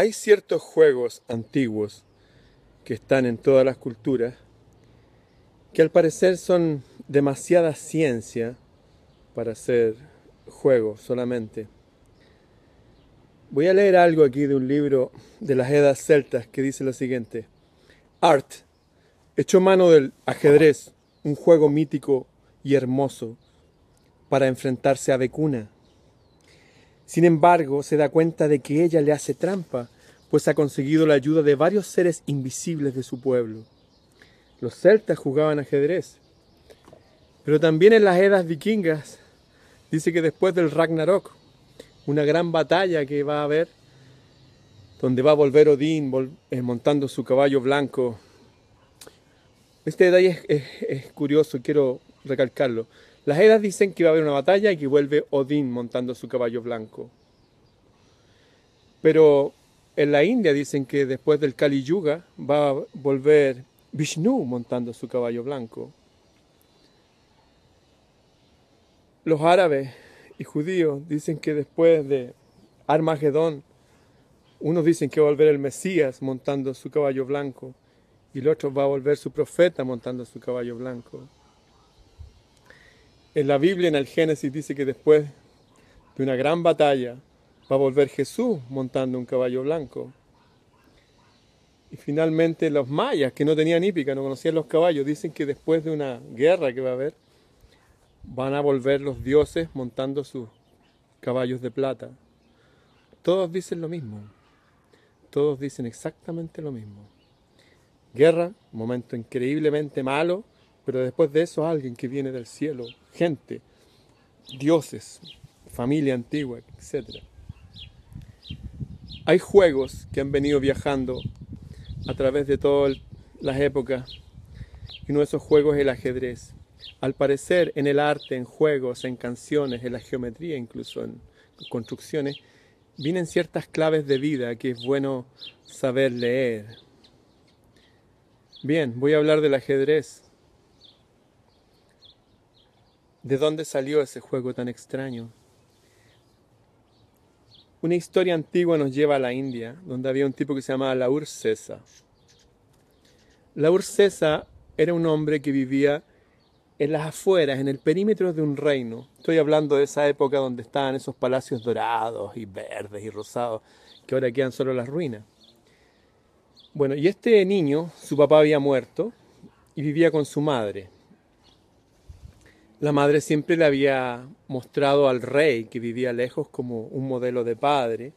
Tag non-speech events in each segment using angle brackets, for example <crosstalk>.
Hay ciertos juegos antiguos que están en todas las culturas que al parecer son demasiada ciencia para ser juegos solamente. Voy a leer algo aquí de un libro de las Edas Celtas que dice lo siguiente. Art, echó mano del ajedrez, un juego mítico y hermoso, para enfrentarse a Becuna. Sin embargo, se da cuenta de que ella le hace trampa, pues ha conseguido la ayuda de varios seres invisibles de su pueblo. Los celtas jugaban ajedrez, pero también en las edas vikingas dice que después del Ragnarok, una gran batalla que va a haber, donde va a volver Odín eh, montando su caballo blanco. Este detalle es, es curioso, quiero recalcarlo. Las Edas dicen que va a haber una batalla y que vuelve Odín montando su caballo blanco. Pero en la India dicen que después del Kali Yuga va a volver Vishnu montando su caballo blanco. Los árabes y judíos dicen que después de Armagedón, unos dicen que va a volver el Mesías montando su caballo blanco y el otro va a volver su profeta montando su caballo blanco. En la Biblia, en el Génesis, dice que después de una gran batalla va a volver Jesús montando un caballo blanco. Y finalmente los mayas, que no tenían hípica, no conocían los caballos, dicen que después de una guerra que va a haber, van a volver los dioses montando sus caballos de plata. Todos dicen lo mismo. Todos dicen exactamente lo mismo. Guerra, momento increíblemente malo, pero después de eso alguien que viene del cielo, gente, dioses, familia antigua, etc. Hay juegos que han venido viajando a través de todas las épocas y uno de esos juegos es el ajedrez. Al parecer en el arte, en juegos, en canciones, en la geometría, incluso en construcciones, vienen ciertas claves de vida que es bueno saber leer. Bien, voy a hablar del ajedrez. ¿De dónde salió ese juego tan extraño? Una historia antigua nos lleva a la India, donde había un tipo que se llamaba Laur Sesa. Laur Sesa era un hombre que vivía en las afueras, en el perímetro de un reino. Estoy hablando de esa época donde estaban esos palacios dorados y verdes y rosados, que ahora quedan solo las ruinas. Bueno, y este niño, su papá había muerto y vivía con su madre. La madre siempre le había mostrado al rey que vivía lejos como un modelo de padre.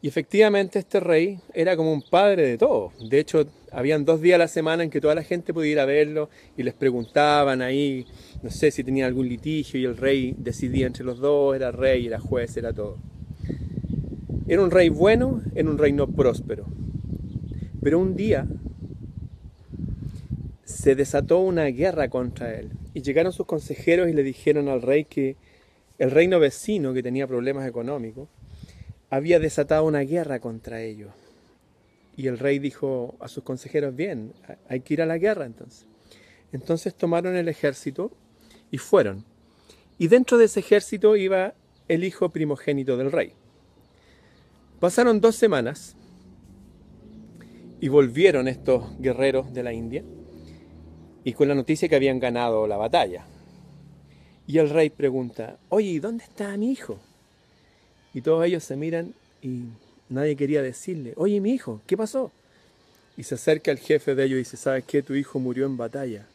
Y efectivamente este rey era como un padre de todos. De hecho, habían dos días a la semana en que toda la gente podía ir a verlo y les preguntaban ahí, no sé si tenía algún litigio y el rey decidía entre los dos, era rey, era juez, era todo. Era un rey bueno, era un reino próspero. Pero un día se desató una guerra contra él y llegaron sus consejeros y le dijeron al rey que el reino vecino, que tenía problemas económicos, había desatado una guerra contra ellos. Y el rey dijo a sus consejeros, bien, hay que ir a la guerra entonces. Entonces tomaron el ejército y fueron. Y dentro de ese ejército iba el hijo primogénito del rey. Pasaron dos semanas y volvieron estos guerreros de la India y con la noticia que habían ganado la batalla. Y el rey pregunta, oye, ¿y dónde está mi hijo? Y todos ellos se miran y nadie quería decirle, oye, mi hijo, ¿qué pasó? Y se acerca el jefe de ellos y dice, ¿sabes qué? Tu hijo murió en batalla.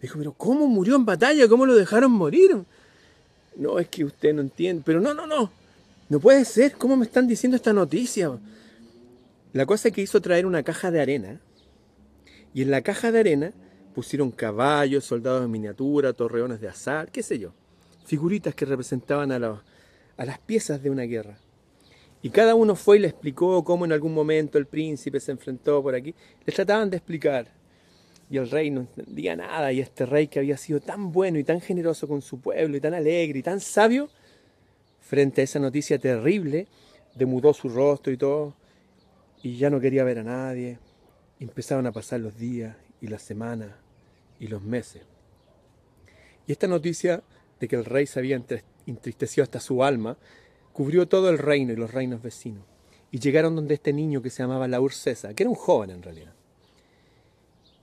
dijo, pero ¿cómo murió en batalla? ¿Cómo lo dejaron morir? No, es que usted no entiende. Pero no, no, no. No puede ser. ¿Cómo me están diciendo esta noticia? La cosa es que hizo traer una caja de arena. Y en la caja de arena pusieron caballos, soldados en miniatura, torreones de azar, qué sé yo. Figuritas que representaban a, a las piezas de una guerra. Y cada uno fue y le explicó cómo en algún momento el príncipe se enfrentó por aquí. Le trataban de explicar. Y el rey no entendía nada. Y este rey que había sido tan bueno y tan generoso con su pueblo y tan alegre y tan sabio, frente a esa noticia terrible, demudó su rostro y todo. Y ya no quería ver a nadie. Y empezaron a pasar los días y las semanas y los meses. Y esta noticia de que el rey se había entristecido hasta su alma, cubrió todo el reino y los reinos vecinos. y llegaron donde este niño que se llamaba Laur César, que era un joven en realidad.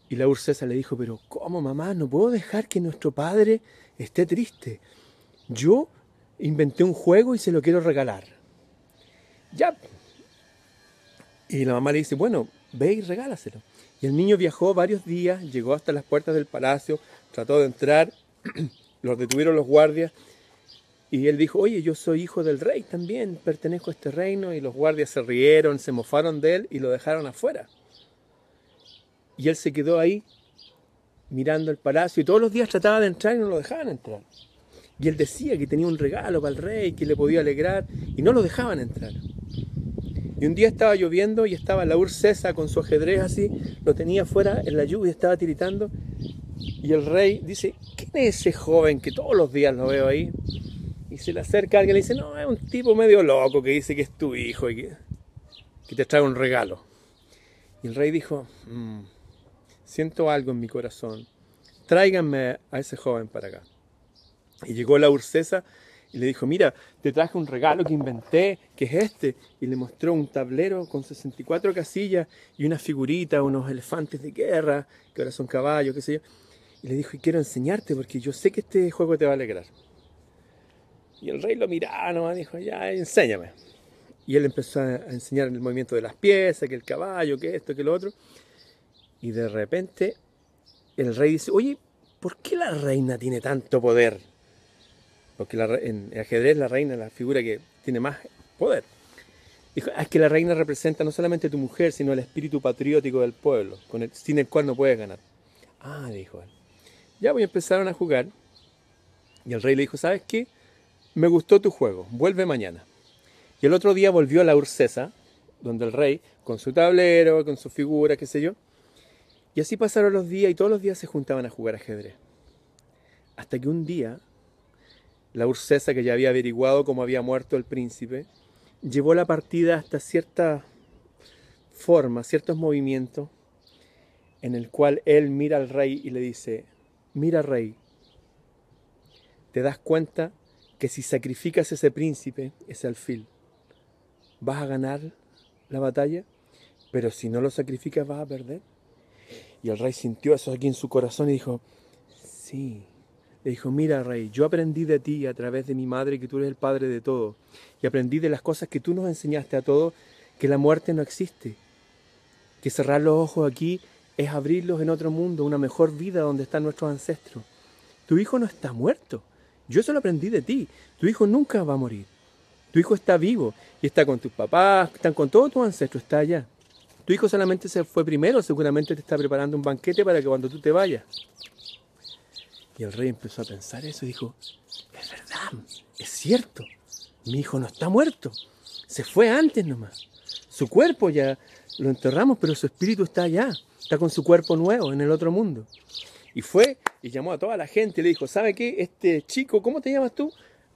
Y Laur César le dijo, pero ¿cómo mamá? No puedo dejar que nuestro padre esté triste. Yo inventé un juego y se lo quiero regalar. Ya. Y la mamá le dice, bueno, ve y regálaselo. Y el niño viajó varios días, llegó hasta las puertas del palacio, trató de entrar, <clears throat> los detuvieron los guardias y él dijo, oye, yo soy hijo del rey también, pertenezco a este reino. Y los guardias se rieron, se mofaron de él y lo dejaron afuera. Y él se quedó ahí mirando el palacio y todos los días trataba de entrar y no lo dejaban entrar. Y él decía que tenía un regalo para el rey, que le podía alegrar y no lo dejaban entrar. Y un día estaba lloviendo y estaba la César con su ajedrez así, lo tenía afuera en la lluvia, estaba tiritando. Y el rey dice, ¿quién es ese joven que todos los días lo veo ahí? Y se le acerca alguien y le dice, no, es un tipo medio loco que dice que es tu hijo y que, te trae un regalo. Y el rey dijo, mm, siento algo en mi corazón, tráiganme a ese joven para acá. Y llegó la Urcesa y le dijo, mira, te traje un regalo que inventé, que es este. Y le mostró un tablero con 64 casillas y una figurita, unos elefantes de guerra, que ahora son caballos, qué sé yo. Y le dijo, y quiero enseñarte porque yo sé que este juego te va a alegrar. Y el rey lo miraba nomás, dijo, ya, enséñame. Y él empezó a enseñar el movimiento de las piezas, que el caballo, que esto, que lo otro. Y de repente el rey dice, oye, ¿por qué la reina tiene tanto poder? Porque en el ajedrez la reina es la figura que tiene más poder. Dijo, ah, es que la reina representa no solamente tu mujer, sino el espíritu patriótico del pueblo, con el, sin el cual no puedes ganar. Ah, dijo él. Ya voy a empezar a jugar. Y el rey le dijo, ¿sabes qué? me gustó tu juego, vuelve mañana. Y el otro día volvió a la Urcesa, donde el rey, con su tablero, con su figura, qué sé yo. Y así pasaron los días y todos los días se juntaban a jugar ajedrez. Hasta que un día, la Urcesa, que ya había averiguado cómo había muerto el príncipe, llevó la partida hasta cierta forma, ciertos movimientos, en el cual él mira al rey y le dice, mira rey, ¿te das cuenta que si sacrificas ese príncipe, ese alfil, vas a ganar la batalla, pero si no lo sacrificas vas a perder. Y el rey sintió eso aquí en su corazón y dijo, sí. Le dijo, mira rey, yo aprendí de ti a través de mi madre que tú eres el padre de todo. Y aprendí de las cosas que tú nos enseñaste a todos, que la muerte no existe. Que cerrar los ojos aquí es abrirlos en otro mundo, una mejor vida donde están nuestros ancestros. Tu hijo no está muerto. Yo eso lo aprendí de ti. Tu hijo nunca va a morir. Tu hijo está vivo y está con tus papás, están con todos tus ancestros, está allá. Tu hijo solamente se fue primero, seguramente te está preparando un banquete para que cuando tú te vayas. Y el rey empezó a pensar eso y dijo, es verdad, es cierto, mi hijo no está muerto, se fue antes nomás. Su cuerpo ya lo enterramos, pero su espíritu está allá, está con su cuerpo nuevo en el otro mundo. Y fue y llamó a toda la gente y le dijo, ¿sabe qué? Este chico, ¿cómo te llamas tú?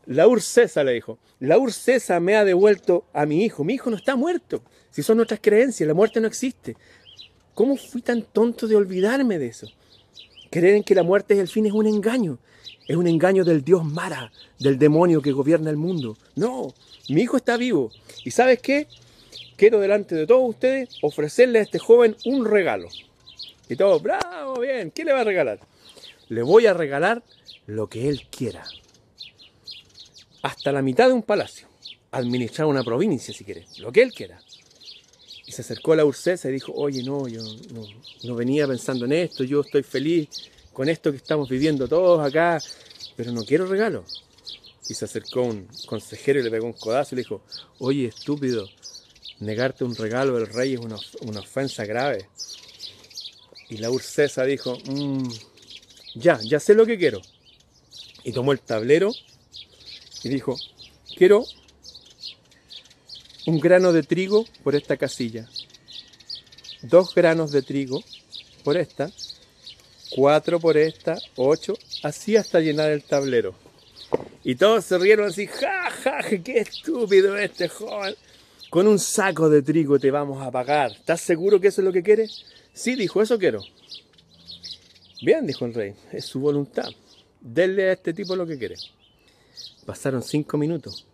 Laur César le dijo, Laur César me ha devuelto a mi hijo. Mi hijo no está muerto. Si son nuestras creencias, la muerte no existe. ¿Cómo fui tan tonto de olvidarme de eso? Creer en que la muerte es el fin es un engaño. Es un engaño del dios Mara, del demonio que gobierna el mundo. No, mi hijo está vivo. ¿Y sabes qué? Quiero delante de todos ustedes ofrecerle a este joven un regalo. Y todo, bravo, bien, ¿qué le va a regalar? Le voy a regalar lo que él quiera. Hasta la mitad de un palacio. Administrar una provincia, si quiere. Lo que él quiera. Y se acercó a la Ursesa y dijo, oye, no, yo no, venía pensando en esto, yo estoy feliz con esto que estamos viviendo todos acá, pero no quiero regalo. Y se acercó un consejero y le pegó un codazo y le dijo, oye, estúpido, negarte un regalo del rey es una, una ofensa grave. Y la Ursesa dijo, mm, ya, ya sé lo que quiero. Y tomó el tablero y dijo, quiero un grano de trigo por esta casilla, dos granos de trigo por esta, cuatro por esta, ocho, así hasta llenar el tablero. Y todos se rieron así, ja, ja, qué estúpido este joven. Con un saco de trigo te vamos a pagar. ¿Estás seguro que eso es lo que quieres? Sí, dijo, eso quiero. Bien, dijo el rey, es su voluntad. Denle a este tipo lo que quiere. Pasaron cinco minutos.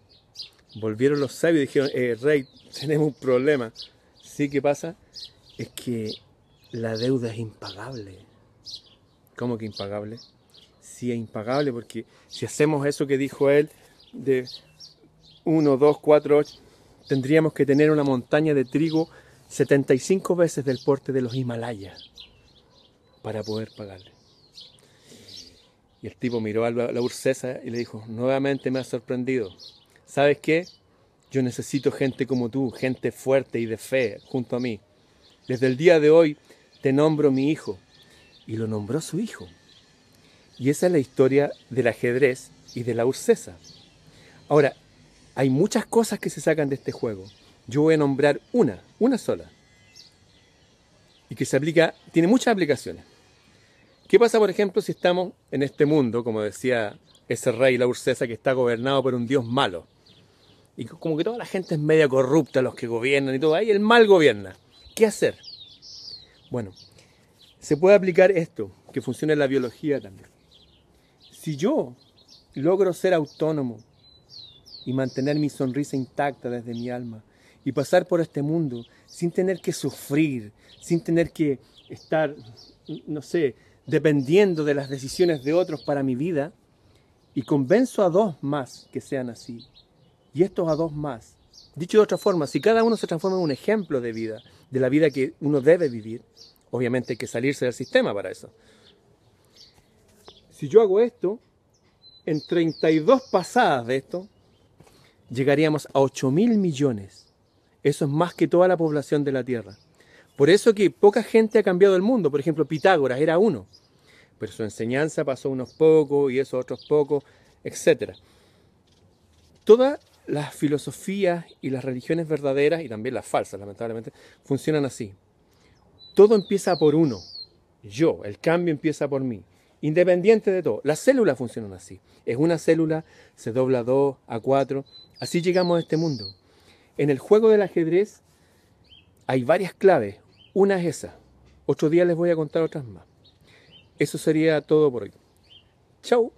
Volvieron los sabios y dijeron, eh, rey, tenemos un problema. Sí, ¿qué pasa? Es que la deuda es impagable. ¿Cómo que impagable? Sí, es impagable porque si hacemos eso que dijo él de 1, 2, 4, 8, tendríamos que tener una montaña de trigo 75 veces del porte de los Himalayas para poder pagarle. Y el tipo miró a la Ursesa y le dijo, nuevamente me has sorprendido. ¿Sabes qué? Yo necesito gente como tú, gente fuerte y de fe junto a mí. Desde el día de hoy te nombro mi hijo. Y lo nombró su hijo. Y esa es la historia del ajedrez y de la Ursesa. Ahora, hay muchas cosas que se sacan de este juego. Yo voy a nombrar una, una sola. Y que se aplica, tiene muchas aplicaciones. ¿Qué pasa, por ejemplo, si estamos en este mundo, como decía ese rey, la Ursesa, que está gobernado por un dios malo? Y como que toda la gente es media corrupta, los que gobiernan y todo, ahí el mal gobierna. ¿Qué hacer? Bueno, se puede aplicar esto, que funciona en la biología también. Si yo logro ser autónomo y mantener mi sonrisa intacta desde mi alma y pasar por este mundo sin tener que sufrir, sin tener que estar, no sé, dependiendo de las decisiones de otros para mi vida, y convenzo a dos más que sean así, y estos a dos más. Dicho de otra forma, si cada uno se transforma en un ejemplo de vida, de la vida que uno debe vivir, obviamente hay que salirse del sistema para eso. Si yo hago esto, en 32 pasadas de esto, llegaríamos a 8 mil millones. Eso es más que toda la población de la Tierra. Por eso que poca gente ha cambiado el mundo. Por ejemplo, Pitágoras era uno, pero su enseñanza pasó unos pocos y esos otros pocos, etc. Todas las filosofías y las religiones verdaderas, y también las falsas, lamentablemente, funcionan así. Todo empieza por uno, yo, el cambio empieza por mí, independiente de todo. Las células funcionan así. Es una célula, se dobla a dos, a cuatro, así llegamos a este mundo. En el juego del ajedrez hay varias claves. Una es esa. Otro día les voy a contar otras más. Eso sería todo por hoy. Chau.